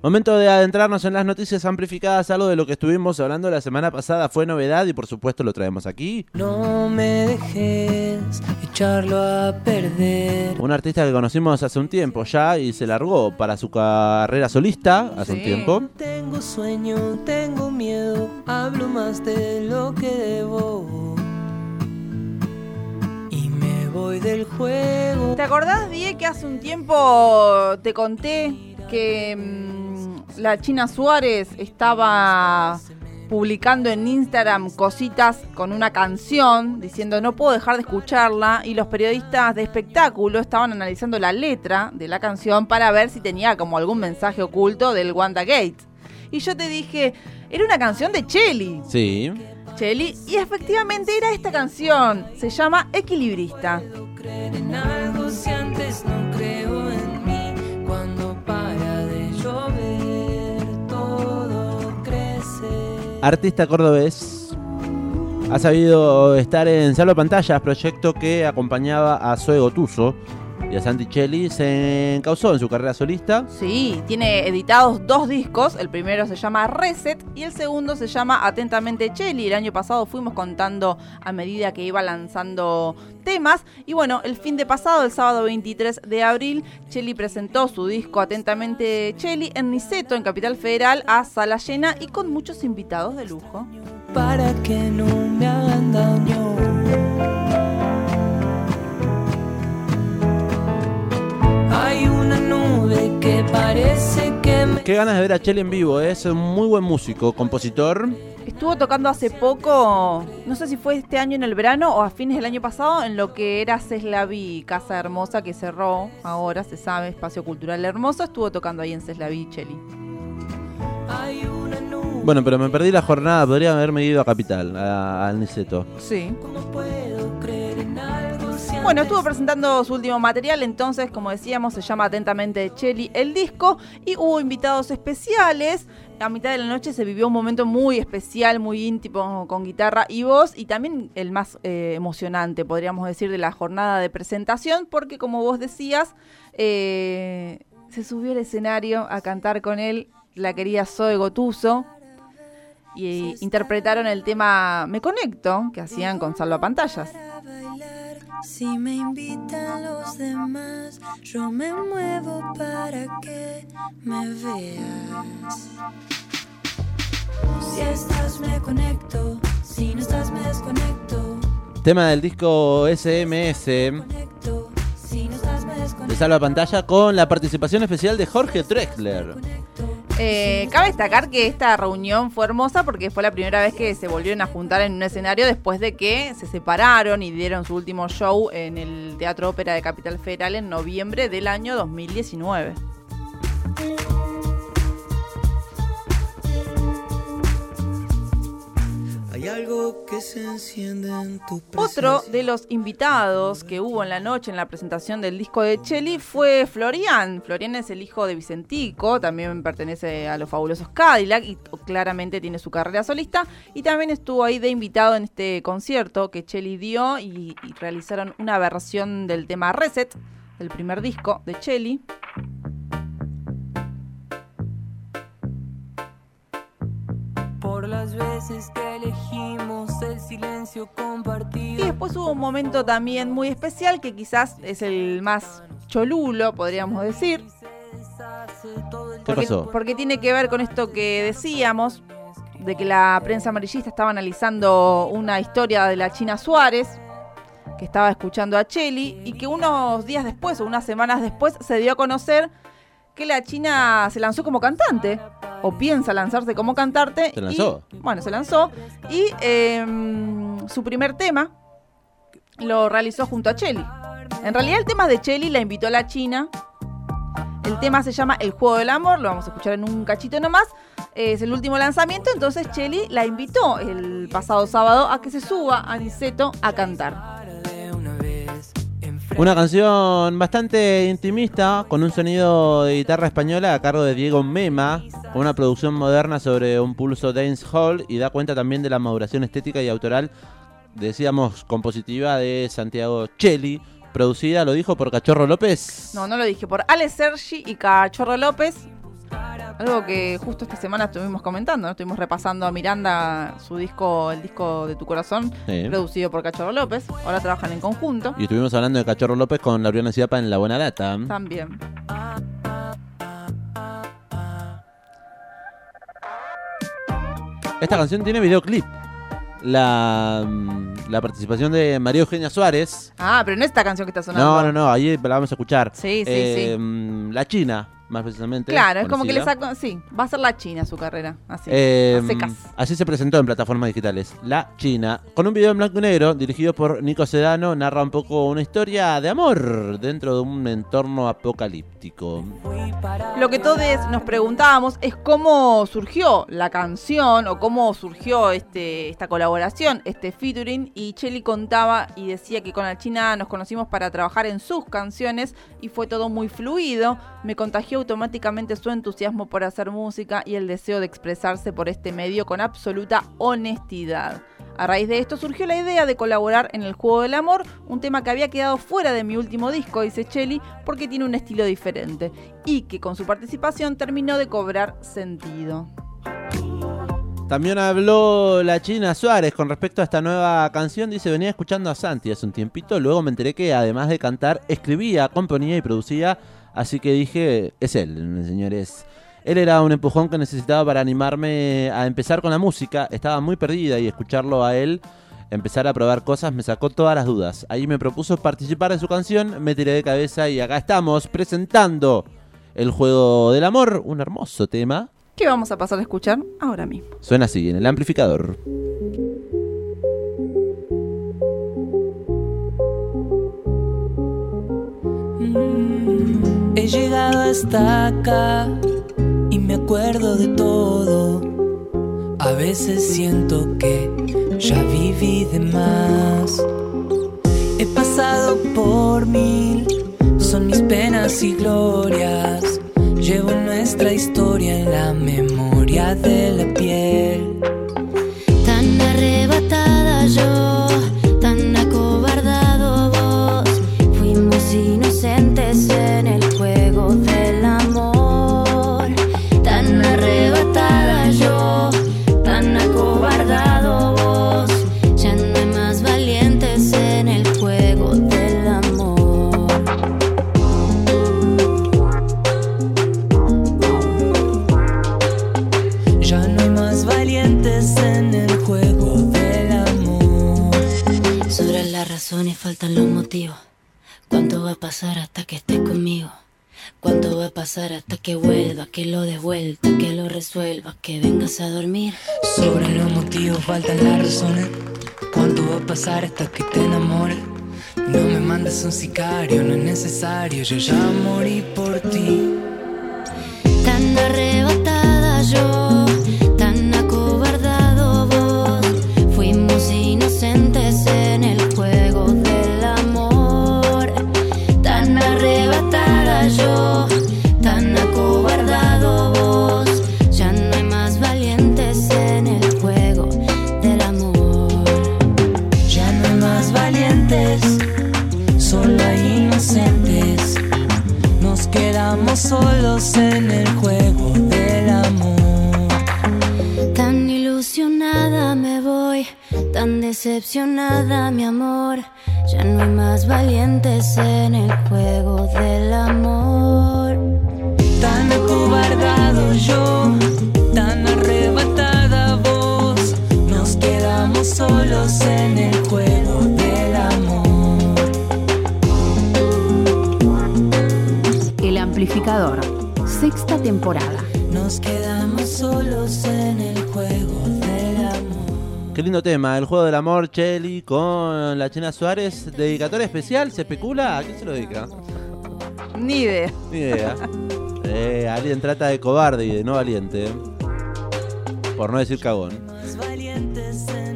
Momento de adentrarnos en las noticias amplificadas, algo de lo que estuvimos hablando la semana pasada fue novedad y por supuesto lo traemos aquí. No me dejes echarlo a perder. Un artista que conocimos hace un tiempo ya y se largó para su carrera solista hace un tiempo. Tengo sueño, tengo miedo, hablo más de lo que debo. Y me voy del juego. ¿Te acordás, Die, que hace un tiempo te conté que mm, la China Suárez estaba publicando en Instagram cositas con una canción diciendo no puedo dejar de escucharla y los periodistas de espectáculo estaban analizando la letra de la canción para ver si tenía como algún mensaje oculto del Wanda Gate. Y yo te dije, era una canción de Chelly. Sí. Chelly, y efectivamente era esta canción. Se llama Equilibrista. creer en algo si Artista cordobés. Ha sabido estar en Salvo Pantallas, proyecto que acompañaba a Zoe Gotuso y a Santi Cheli. Se encausó en su carrera solista. Sí, tiene editados dos discos. El primero se llama Reset y el segundo se llama Atentamente Chelly. El año pasado fuimos contando a medida que iba lanzando temas. Y bueno, el fin de pasado, el sábado 23 de abril, Chelly presentó su disco Atentamente Chelly en Niceto, en Capital Federal, a sala llena y con muchos invitados de lujo. Para que no me hagan daño. Parece que me. Qué ganas de ver a Cheli en vivo, ¿eh? es un muy buen músico, compositor. Estuvo tocando hace poco, no sé si fue este año en el verano o a fines del año pasado, en lo que era Ceslaví, Casa Hermosa, que cerró ahora, se sabe, Espacio Cultural Hermoso. Estuvo tocando ahí en Ceslaví, Cheli. Hay una nube. Bueno, pero me perdí la jornada, podría haberme ido a Capital, a- al Niceto. Sí. ¿Cómo puedo creer en algo Bueno, estuvo presentando su último material, entonces, como decíamos, se llama Atentamente Chelly el disco y hubo invitados especiales. A mitad de la noche se vivió un momento muy especial, muy íntimo, con guitarra y voz, y también el más eh, emocionante, podríamos decir, de la jornada de presentación, porque como vos decías, eh, se subió al escenario a cantar con él la querida Zoe Gotuso. Y interpretaron el tema Me Conecto, que hacían con Salvapantallas. para bailar. Si me invitan los demás, yo me muevo para que me veas. Si estás me conecto, si no estás me desconecto. Tema del disco SMS de. Salva Pantalla con la participación especial de Jorge Drexler. Eh, cabe destacar que esta reunión fue hermosa porque fue la primera vez que se volvieron a juntar en un escenario después de que se separaron y dieron su último show en el Teatro Ópera de Capital Federal en noviembre del año 2019. Algo que se enciende en tu Otro de los invitados que hubo en la noche en la presentación del disco de Cheli fue Florian. Florian es el hijo de Vicentico, también pertenece a los fabulosos Cadillac y claramente tiene su carrera solista. Y también estuvo ahí de invitado en este concierto que Cheli dio y, y realizaron una versión del tema Reset, del primer disco de Cheli. Las veces que elegimos el silencio Y después hubo un momento también muy especial que quizás es el más cholulo, podríamos decir. ¿Qué Porque, pasó? porque tiene que ver con esto que decíamos, de que la prensa amarillista estaba analizando una historia de la China Suárez, que estaba escuchando a Cheli, y que unos días después o unas semanas después se dio a conocer que la China se lanzó como cantante, o piensa lanzarse como cantante. ¿Se y- lanzó? bueno, se lanzó, y em, su primer tema lo realizó junto a Cheli. En realidad el tema de Cheli, la invitó a la China. El tema se llama El Juego del Amor, lo vamos a escuchar en un cachito nomás. Es el último lanzamiento, entonces Cheli la invitó el pasado sábado a que se suba a Niceto a cantar. Una canción bastante intimista, con un sonido de guitarra española a cargo de Diego Mema, con una producción moderna sobre un pulso dance hall y da cuenta también de la maduración estética y autoral, decíamos, compositiva de Santiago Cheli, producida, lo dijo por Cachorro López. No, no lo dije, por Ale Sergi y Cachorro López. Algo que justo esta semana estuvimos comentando, ¿no? estuvimos repasando a Miranda su disco, el disco de tu corazón, Sí. producido por Cachorro López. Ahora trabajan en conjunto. Y estuvimos hablando de Cachorro López con Lauriana Ciapa en La Buena Data. También. Esta canción tiene videoclip. La, mm, la participación de María Eugenia Suárez. Ah, pero no es esta canción que está sonando. No, no, no, ahí la vamos a escuchar. Sí, sí, Eh, sí. mm, La China, más precisamente. Claro, es como que le sacó. Sí, va a ser la China su carrera. Así. Eh, secas. así se presentó en plataformas digitales. La China, con un video en blanco y negro dirigido por Nico Sedano, narra un poco una historia de amor dentro de un entorno apocalíptico. Lo que todos nos preguntábamos es cómo surgió la canción o cómo surgió este, esta colaboración, este featuring. Y Chelly contaba y decía que con la China nos conocimos para trabajar en sus canciones y fue todo muy fluido. Me contagió automáticamente su entusiasmo por hacer música y el deseo de expresarse por este medio con absoluta honestidad. A raíz de esto surgió la idea de colaborar en el juego del amor, un tema que había quedado fuera de mi último disco, dice Chelly, porque tiene un estilo diferente y que con su participación terminó de cobrar sentido. También habló la China Suárez con respecto a esta nueva canción. Dice, venía escuchando a Santi hace un tiempito. Luego me enteré que además de cantar, escribía, componía y producía. Así que dije, es él, señores. Él era un empujón que necesitaba para animarme a empezar con la música. Estaba muy perdida y escucharlo a él, empezar a probar cosas, me sacó todas las dudas. Ahí me propuso participar en su canción, me tiré de cabeza y acá estamos presentando el juego del amor, un hermoso tema. ¿Qué vamos a pasar a escuchar ahora mismo? Suena así en el amplificador. He llegado hasta acá y me acuerdo de todo. A veces siento que ya viví de más. He pasado por mil, son mis penas y glorias. Llevo nuestra historia en la memoria de la razones, faltan los motivos. ¿Cuánto va a pasar hasta que estés conmigo? ¿Cuánto va a pasar hasta que vuelva, que lo des vuelta, que lo resuelva, que vengas a dormir? Sobre los motivos faltan las razones. ¿Cuánto va a pasar hasta que te enamores? No me mandes un sicario, no es necesario. Yo ya morí por ti. Tan arrebatada yo, tan acobardado vos. Ya no hay más valientes en el juego del amor. Ya no hay más valientes, solo hay inocentes. Nos quedamos solos en el juego del amor. Tan ilusionada me voy, tan decepcionada mi amor. Ya no hay más valientes en el juego del amor. Tan acobardado yo, tan arrebatada vos. Nos quedamos solos en el juego del amor. El amplificador. Sexta temporada. Lindo tema, el juego del amor, Chelly con la China Suárez. Dedicatoria especial, ¿se especula? ¿A quién se lo dedica? Ni idea. Ni idea. Eh, alguien trata de cobarde y de no valiente. Por no decir cagón. Más valientes en